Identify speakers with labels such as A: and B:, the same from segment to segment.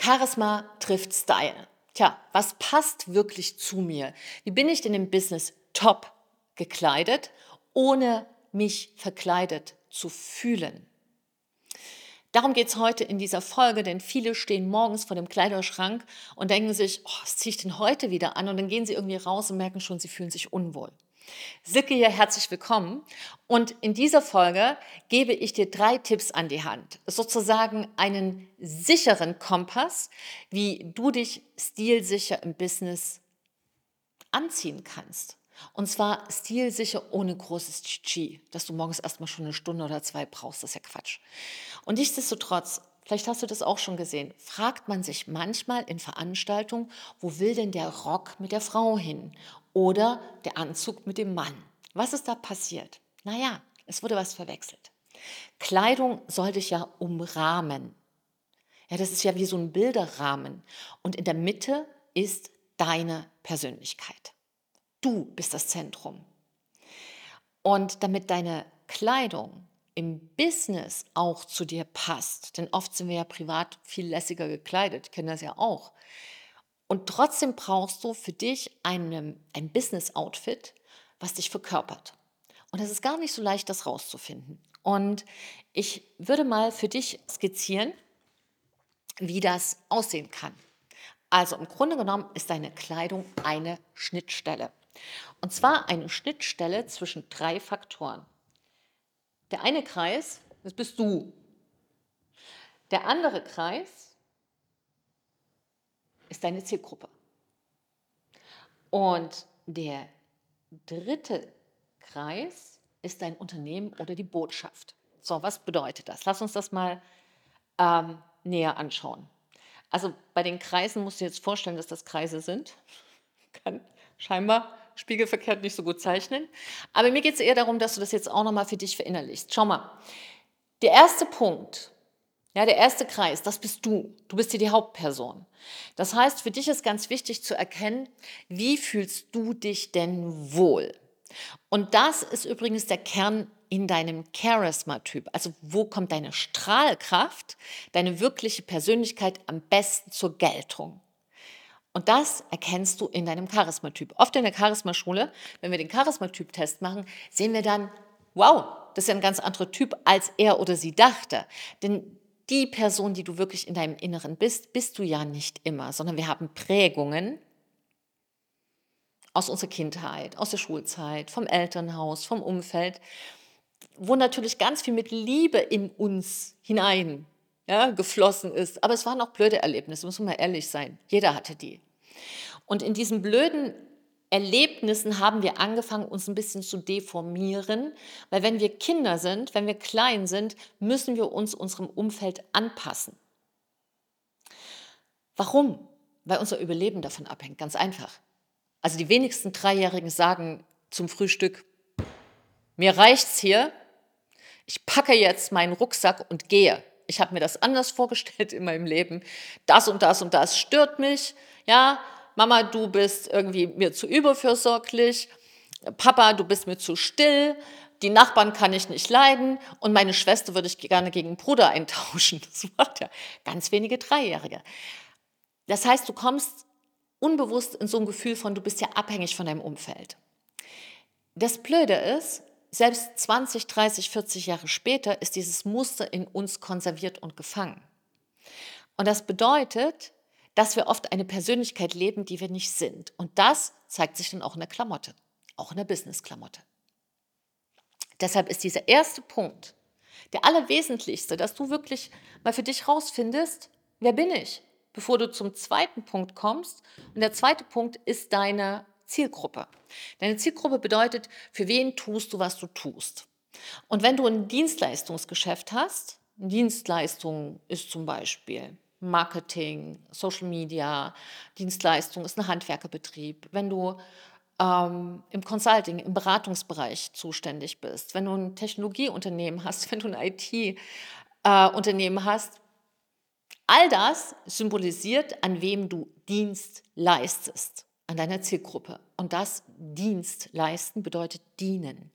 A: Charisma trifft Style. Tja, was passt wirklich zu mir? Wie bin ich denn im Business top gekleidet, ohne mich verkleidet zu fühlen? Darum geht es heute in dieser Folge, denn viele stehen morgens vor dem Kleiderschrank und denken sich, oh, was ziehe ich denn heute wieder an? Und dann gehen sie irgendwie raus und merken schon, sie fühlen sich unwohl. Sicke hier, herzlich willkommen. Und in dieser Folge gebe ich dir drei Tipps an die Hand. Sozusagen einen sicheren Kompass, wie du dich stilsicher im Business anziehen kannst. Und zwar stilsicher ohne großes Chichi, dass du morgens erstmal schon eine Stunde oder zwei brauchst. Das ist ja Quatsch. Und nichtsdestotrotz, vielleicht hast du das auch schon gesehen, fragt man sich manchmal in Veranstaltungen, wo will denn der Rock mit der Frau hin? Oder der Anzug mit dem Mann? Was ist da passiert? Naja, es wurde was verwechselt. Kleidung soll dich ja umrahmen. Ja, das ist ja wie so ein Bilderrahmen. Und in der Mitte ist deine Persönlichkeit. Du bist das Zentrum. Und damit deine Kleidung im Business auch zu dir passt, denn oft sind wir ja privat viel lässiger gekleidet, kennen das ja auch. Und trotzdem brauchst du für dich eine, ein Business-Outfit, was dich verkörpert. Und es ist gar nicht so leicht, das rauszufinden. Und ich würde mal für dich skizzieren, wie das aussehen kann. Also im Grunde genommen ist deine Kleidung eine Schnittstelle. Und zwar eine Schnittstelle zwischen drei Faktoren. Der eine Kreis, das bist du. Der andere Kreis ist deine Zielgruppe. Und der dritte Kreis ist dein Unternehmen oder die Botschaft. So, was bedeutet das? Lass uns das mal ähm, näher anschauen. Also bei den Kreisen musst du dir jetzt vorstellen, dass das Kreise sind. Kann scheinbar spiegelverkehrt nicht so gut zeichnen. Aber mir geht es eher darum, dass du das jetzt auch nochmal für dich verinnerlichst. Schau mal, der erste Punkt, ja, der erste Kreis, das bist du. Du bist hier die Hauptperson. Das heißt, für dich ist ganz wichtig zu erkennen, wie fühlst du dich denn wohl? Und das ist übrigens der Kern in deinem Charisma-Typ. Also wo kommt deine Strahlkraft, deine wirkliche Persönlichkeit am besten zur Geltung? Und das erkennst du in deinem Charismatyp. Oft in der Charismaschule, wenn wir den Charismatyp-Test machen, sehen wir dann, wow, das ist ja ein ganz anderer Typ, als er oder sie dachte. Denn die Person, die du wirklich in deinem Inneren bist, bist du ja nicht immer, sondern wir haben Prägungen aus unserer Kindheit, aus der Schulzeit, vom Elternhaus, vom Umfeld, wo natürlich ganz viel mit Liebe in uns hinein ja, geflossen ist. Aber es waren auch blöde Erlebnisse, muss man mal ehrlich sein. Jeder hatte die. Und in diesen blöden Erlebnissen haben wir angefangen, uns ein bisschen zu deformieren, weil wenn wir Kinder sind, wenn wir klein sind, müssen wir uns unserem Umfeld anpassen. Warum? Weil unser Überleben davon abhängt, ganz einfach. Also die wenigsten Dreijährigen sagen zum Frühstück, mir reicht's hier, ich packe jetzt meinen Rucksack und gehe ich habe mir das anders vorgestellt in meinem Leben. Das und das und das stört mich. Ja, Mama, du bist irgendwie mir zu überfürsorglich. Papa, du bist mir zu still. Die Nachbarn kann ich nicht leiden und meine Schwester würde ich gerne gegen einen Bruder eintauschen. Das macht ja ganz wenige Dreijährige. Das heißt, du kommst unbewusst in so ein Gefühl von, du bist ja abhängig von deinem Umfeld. Das Blöde ist, selbst 20, 30, 40 Jahre später ist dieses Muster in uns konserviert und gefangen. Und das bedeutet, dass wir oft eine Persönlichkeit leben, die wir nicht sind. Und das zeigt sich dann auch in der Klamotte, auch in der Business-Klamotte. Deshalb ist dieser erste Punkt der allerwesentlichste, dass du wirklich mal für dich rausfindest, wer bin ich, bevor du zum zweiten Punkt kommst. Und der zweite Punkt ist deine Zielgruppe. Deine Zielgruppe bedeutet, für wen tust du, was du tust. Und wenn du ein Dienstleistungsgeschäft hast, Dienstleistung ist zum Beispiel Marketing, Social Media, Dienstleistung ist ein Handwerkerbetrieb. Wenn du ähm, im Consulting, im Beratungsbereich zuständig bist, wenn du ein Technologieunternehmen hast, wenn du ein IT-Unternehmen äh, hast, all das symbolisiert, an wem du Dienst leistest an deiner Zielgruppe. Und das Dienst leisten bedeutet dienen.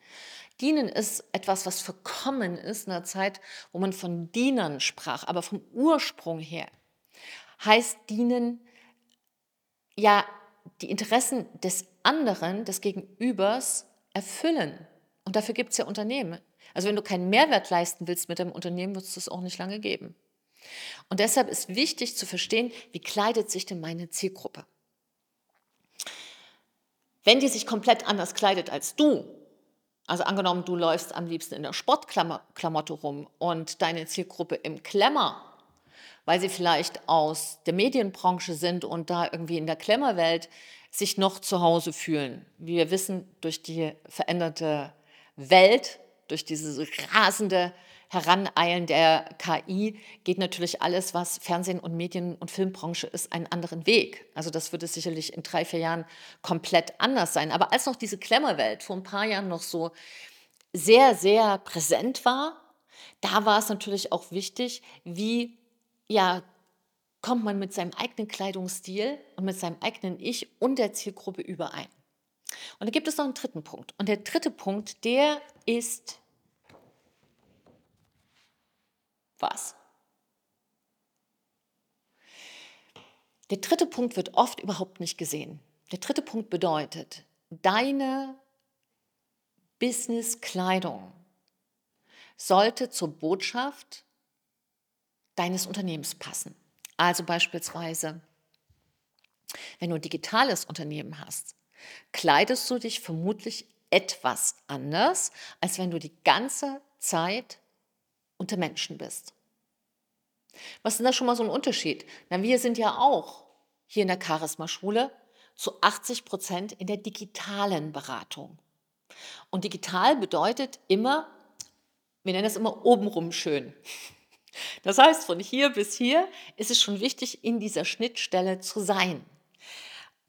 A: Dienen ist etwas, was verkommen ist in einer Zeit, wo man von Dienern sprach, aber vom Ursprung her heißt dienen ja die Interessen des anderen, des Gegenübers erfüllen. Und dafür gibt es ja Unternehmen. Also wenn du keinen Mehrwert leisten willst mit dem Unternehmen, wird es das auch nicht lange geben. Und deshalb ist wichtig zu verstehen, wie kleidet sich denn meine Zielgruppe. Wenn die sich komplett anders kleidet als du, also angenommen, du läufst am liebsten in der Sportklamotte rum und deine Zielgruppe im Klemmer, weil sie vielleicht aus der Medienbranche sind und da irgendwie in der Klemmerwelt sich noch zu Hause fühlen. Wie wir wissen, durch die veränderte Welt, durch diese rasende Heraneilen der KI geht natürlich alles, was Fernsehen und Medien- und Filmbranche ist, einen anderen Weg. Also das wird es sicherlich in drei, vier Jahren komplett anders sein. Aber als noch diese Klemmerwelt vor ein paar Jahren noch so sehr, sehr präsent war, da war es natürlich auch wichtig, wie ja, kommt man mit seinem eigenen Kleidungsstil und mit seinem eigenen Ich und der Zielgruppe überein. Und da gibt es noch einen dritten Punkt. Und der dritte Punkt, der ist was? Der dritte Punkt wird oft überhaupt nicht gesehen. Der dritte Punkt bedeutet, deine Business-Kleidung sollte zur Botschaft deines Unternehmens passen. Also beispielsweise, wenn du ein digitales Unternehmen hast, kleidest du dich vermutlich etwas anders, als wenn du die ganze Zeit unter Menschen bist. Was ist denn da schon mal so ein Unterschied? Na, wir sind ja auch hier in der Charisma-Schule zu 80 Prozent in der digitalen Beratung. Und digital bedeutet immer, wir nennen es immer obenrum schön. Das heißt, von hier bis hier ist es schon wichtig, in dieser Schnittstelle zu sein.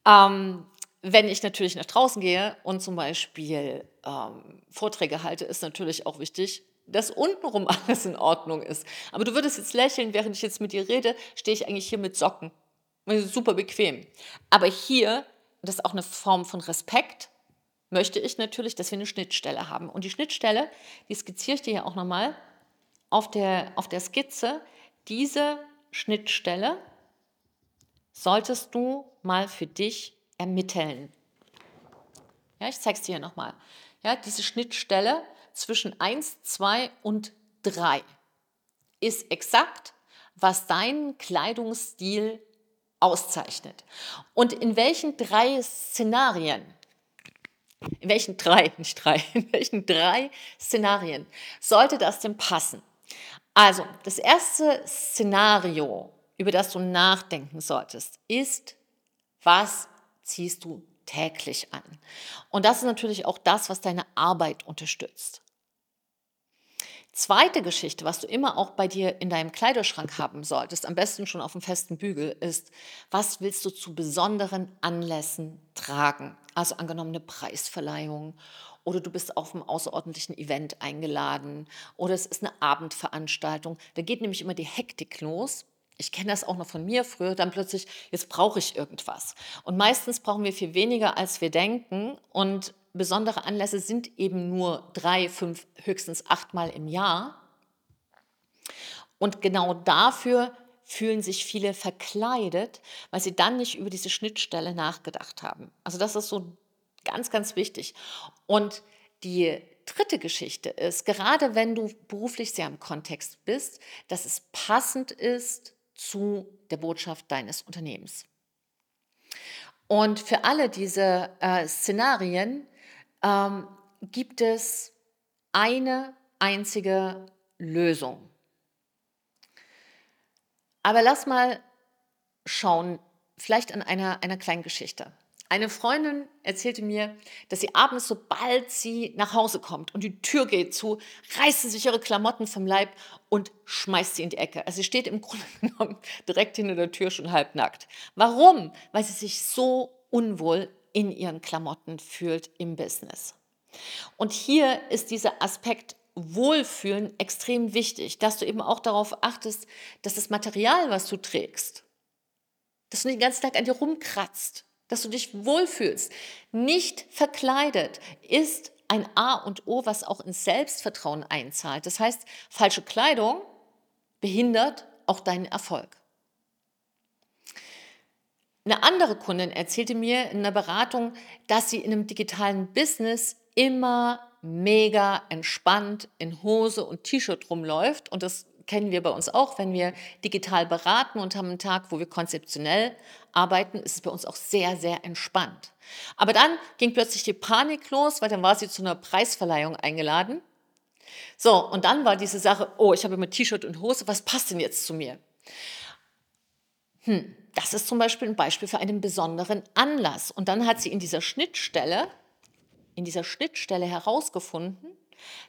A: Ähm, wenn ich natürlich nach draußen gehe und zum Beispiel ähm, Vorträge halte, ist natürlich auch wichtig, dass untenrum alles in Ordnung ist. Aber du würdest jetzt lächeln, während ich jetzt mit dir rede, stehe ich eigentlich hier mit Socken. Super bequem. Aber hier, das ist auch eine Form von Respekt, möchte ich natürlich, dass wir eine Schnittstelle haben. Und die Schnittstelle, die skizziere ich dir ja auch nochmal auf der, auf der Skizze. Diese Schnittstelle solltest du mal für dich ermitteln. Ja, ich zeige es dir hier nochmal. Ja, diese Schnittstelle zwischen 1, 2 und 3 ist exakt, was deinen Kleidungsstil auszeichnet. Und in welchen drei Szenarien, in welchen drei, nicht drei, in welchen drei Szenarien sollte das denn passen? Also, das erste Szenario, über das du nachdenken solltest, ist, was ziehst du täglich an? Und das ist natürlich auch das, was deine Arbeit unterstützt. Zweite Geschichte, was du immer auch bei dir in deinem Kleiderschrank haben solltest, am besten schon auf dem festen Bügel, ist, was willst du zu besonderen Anlässen tragen? Also angenommene Preisverleihung oder du bist auf einem außerordentlichen Event eingeladen oder es ist eine Abendveranstaltung. Da geht nämlich immer die Hektik los. Ich kenne das auch noch von mir früher, dann plötzlich, jetzt brauche ich irgendwas. Und meistens brauchen wir viel weniger, als wir denken. Und besondere Anlässe sind eben nur drei, fünf, höchstens achtmal im Jahr. Und genau dafür fühlen sich viele verkleidet, weil sie dann nicht über diese Schnittstelle nachgedacht haben. Also das ist so ganz, ganz wichtig. Und die dritte Geschichte ist, gerade wenn du beruflich sehr im Kontext bist, dass es passend ist zu der Botschaft deines Unternehmens. Und für alle diese äh, Szenarien ähm, gibt es eine einzige Lösung. Aber lass mal schauen, vielleicht an einer, einer kleinen Geschichte. Eine Freundin erzählte mir, dass sie abends, sobald sie nach Hause kommt und die Tür geht zu, reißt sie sich ihre Klamotten vom Leib und schmeißt sie in die Ecke. Also sie steht im Grunde genommen direkt hinter der Tür schon halbnackt. Warum? Weil sie sich so unwohl in ihren Klamotten fühlt im Business. Und hier ist dieser Aspekt Wohlfühlen extrem wichtig, dass du eben auch darauf achtest, dass das Material, was du trägst, dass du den ganzen Tag an dir rumkratzt, dass du dich wohlfühlst, nicht verkleidet, ist ein A und O, was auch ins Selbstvertrauen einzahlt. Das heißt, falsche Kleidung behindert auch deinen Erfolg. Eine andere Kundin erzählte mir in einer Beratung, dass sie in einem digitalen Business immer mega entspannt in Hose und T-Shirt rumläuft. Und das kennen wir bei uns auch, wenn wir digital beraten und haben einen Tag, wo wir konzeptionell arbeiten, ist es bei uns auch sehr, sehr entspannt. Aber dann ging plötzlich die Panik los, weil dann war sie zu einer Preisverleihung eingeladen. So, und dann war diese Sache, oh, ich habe immer T-Shirt und Hose, was passt denn jetzt zu mir? Hm, das ist zum Beispiel ein Beispiel für einen besonderen Anlass. Und dann hat sie in dieser Schnittstelle, in dieser Schnittstelle herausgefunden,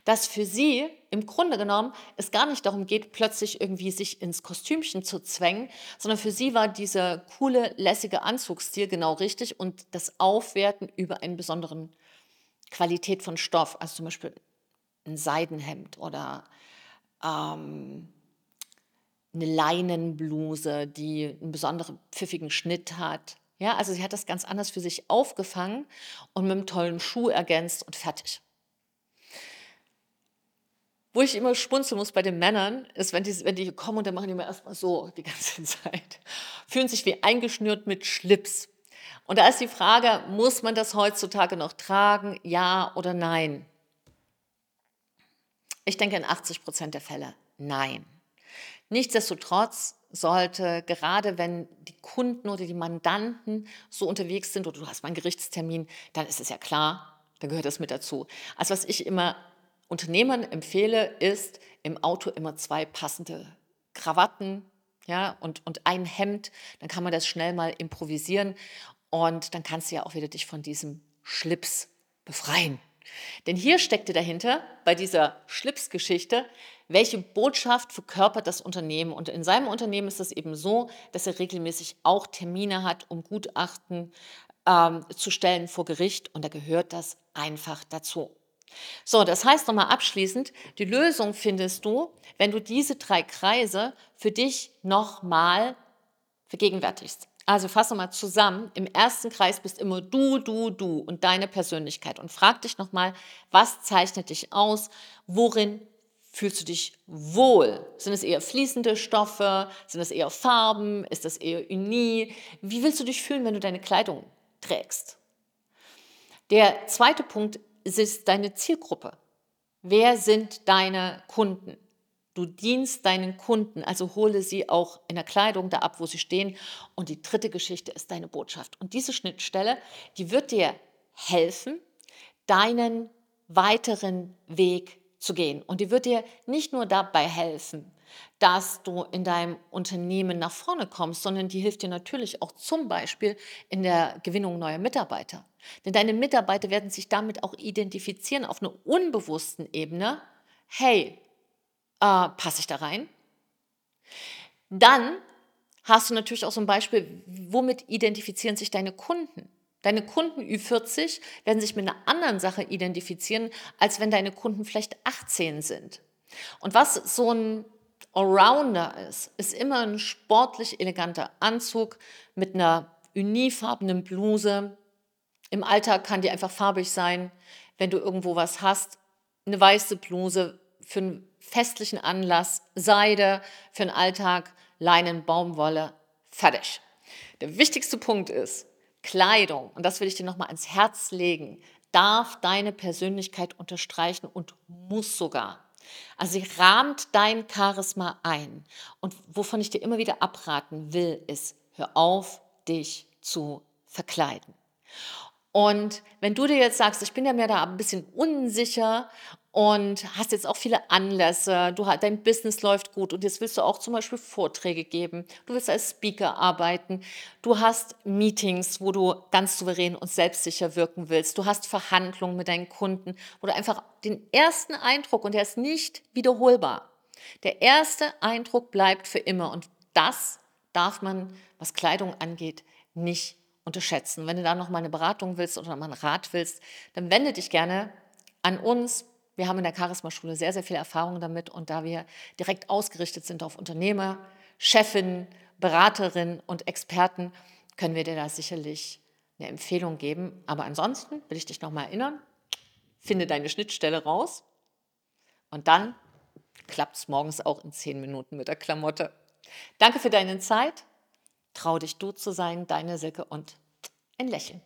A: dass für sie im Grunde genommen es gar nicht darum geht, plötzlich irgendwie sich ins Kostümchen zu zwängen, sondern für sie war dieser coole, lässige Anzugsstil genau richtig und das Aufwerten über einen besonderen Qualität von Stoff, also zum Beispiel ein Seidenhemd oder ähm, eine Leinenbluse, die einen besonderen pfiffigen Schnitt hat. Ja, also sie hat das ganz anders für sich aufgefangen und mit einem tollen Schuh ergänzt und fertig. Wo ich immer schmunzeln muss bei den Männern, ist, wenn die, wenn die kommen und dann machen die mir erstmal so die ganze Zeit. Fühlen sich wie eingeschnürt mit Schlips. Und da ist die Frage, muss man das heutzutage noch tragen, ja oder nein? Ich denke in 80 Prozent der Fälle nein. Nichtsdestotrotz sollte, gerade wenn die Kunden oder die Mandanten so unterwegs sind oder du hast mal einen Gerichtstermin, dann ist es ja klar, dann gehört das mit dazu. Also was ich immer Unternehmern empfehle, ist im Auto immer zwei passende Krawatten ja, und, und ein Hemd. Dann kann man das schnell mal improvisieren und dann kannst du ja auch wieder dich von diesem Schlips befreien. Denn hier steckte dahinter bei dieser Schlipsgeschichte, welche Botschaft verkörpert das Unternehmen. Und in seinem Unternehmen ist es eben so, dass er regelmäßig auch Termine hat, um Gutachten ähm, zu stellen vor Gericht. Und da gehört das einfach dazu. So, das heißt nochmal abschließend, die Lösung findest du, wenn du diese drei Kreise für dich nochmal vergegenwärtigst. Also fasse mal zusammen. Im ersten Kreis bist immer du, du, du und deine Persönlichkeit. Und frag dich nochmal, was zeichnet dich aus? Worin fühlst du dich wohl? Sind es eher fließende Stoffe? Sind es eher Farben? Ist das eher Uni? Wie willst du dich fühlen, wenn du deine Kleidung trägst? Der zweite Punkt ist deine Zielgruppe. Wer sind deine Kunden? Du dienst deinen Kunden, also hole sie auch in der Kleidung da ab, wo sie stehen. Und die dritte Geschichte ist deine Botschaft. Und diese Schnittstelle, die wird dir helfen, deinen weiteren Weg zu gehen. Und die wird dir nicht nur dabei helfen, dass du in deinem Unternehmen nach vorne kommst, sondern die hilft dir natürlich auch zum Beispiel in der Gewinnung neuer Mitarbeiter. Denn deine Mitarbeiter werden sich damit auch identifizieren auf einer unbewussten Ebene. Hey, äh, passe ich da rein? Dann hast du natürlich auch so ein Beispiel, womit identifizieren sich deine Kunden? Deine Kunden Ü40 werden sich mit einer anderen Sache identifizieren, als wenn deine Kunden vielleicht 18 sind. Und was so ein Allrounder ist, ist immer ein sportlich eleganter Anzug mit einer unifarbenen Bluse. Im Alltag kann die einfach farbig sein. Wenn du irgendwo was hast, eine weiße Bluse für einen festlichen Anlass, Seide für den Alltag, Leinen, Baumwolle, fertig. Der wichtigste Punkt ist, Kleidung, und das will ich dir nochmal ans Herz legen, darf deine Persönlichkeit unterstreichen und muss sogar. Also sie rahmt dein Charisma ein. Und wovon ich dir immer wieder abraten will, ist, hör auf, dich zu verkleiden. Und wenn du dir jetzt sagst, ich bin ja mir da ein bisschen unsicher und hast jetzt auch viele Anlässe, du, dein Business läuft gut und jetzt willst du auch zum Beispiel Vorträge geben, du willst als Speaker arbeiten, du hast Meetings, wo du ganz souverän und selbstsicher wirken willst, du hast Verhandlungen mit deinen Kunden, wo du einfach den ersten Eindruck, und der ist nicht wiederholbar, der erste Eindruck bleibt für immer. Und das darf man, was Kleidung angeht, nicht unterschätzen. Wenn du da noch mal eine Beratung willst oder mal einen Rat willst, dann wende dich gerne an uns wir haben in der Charisma-Schule sehr, sehr viel Erfahrung damit und da wir direkt ausgerichtet sind auf Unternehmer, Chefin, Beraterin und Experten, können wir dir da sicherlich eine Empfehlung geben. Aber ansonsten will ich dich nochmal erinnern, finde deine Schnittstelle raus und dann klappt es morgens auch in zehn Minuten mit der Klamotte. Danke für deine Zeit Trau dich du zu sein, deine Silke und ein Lächeln.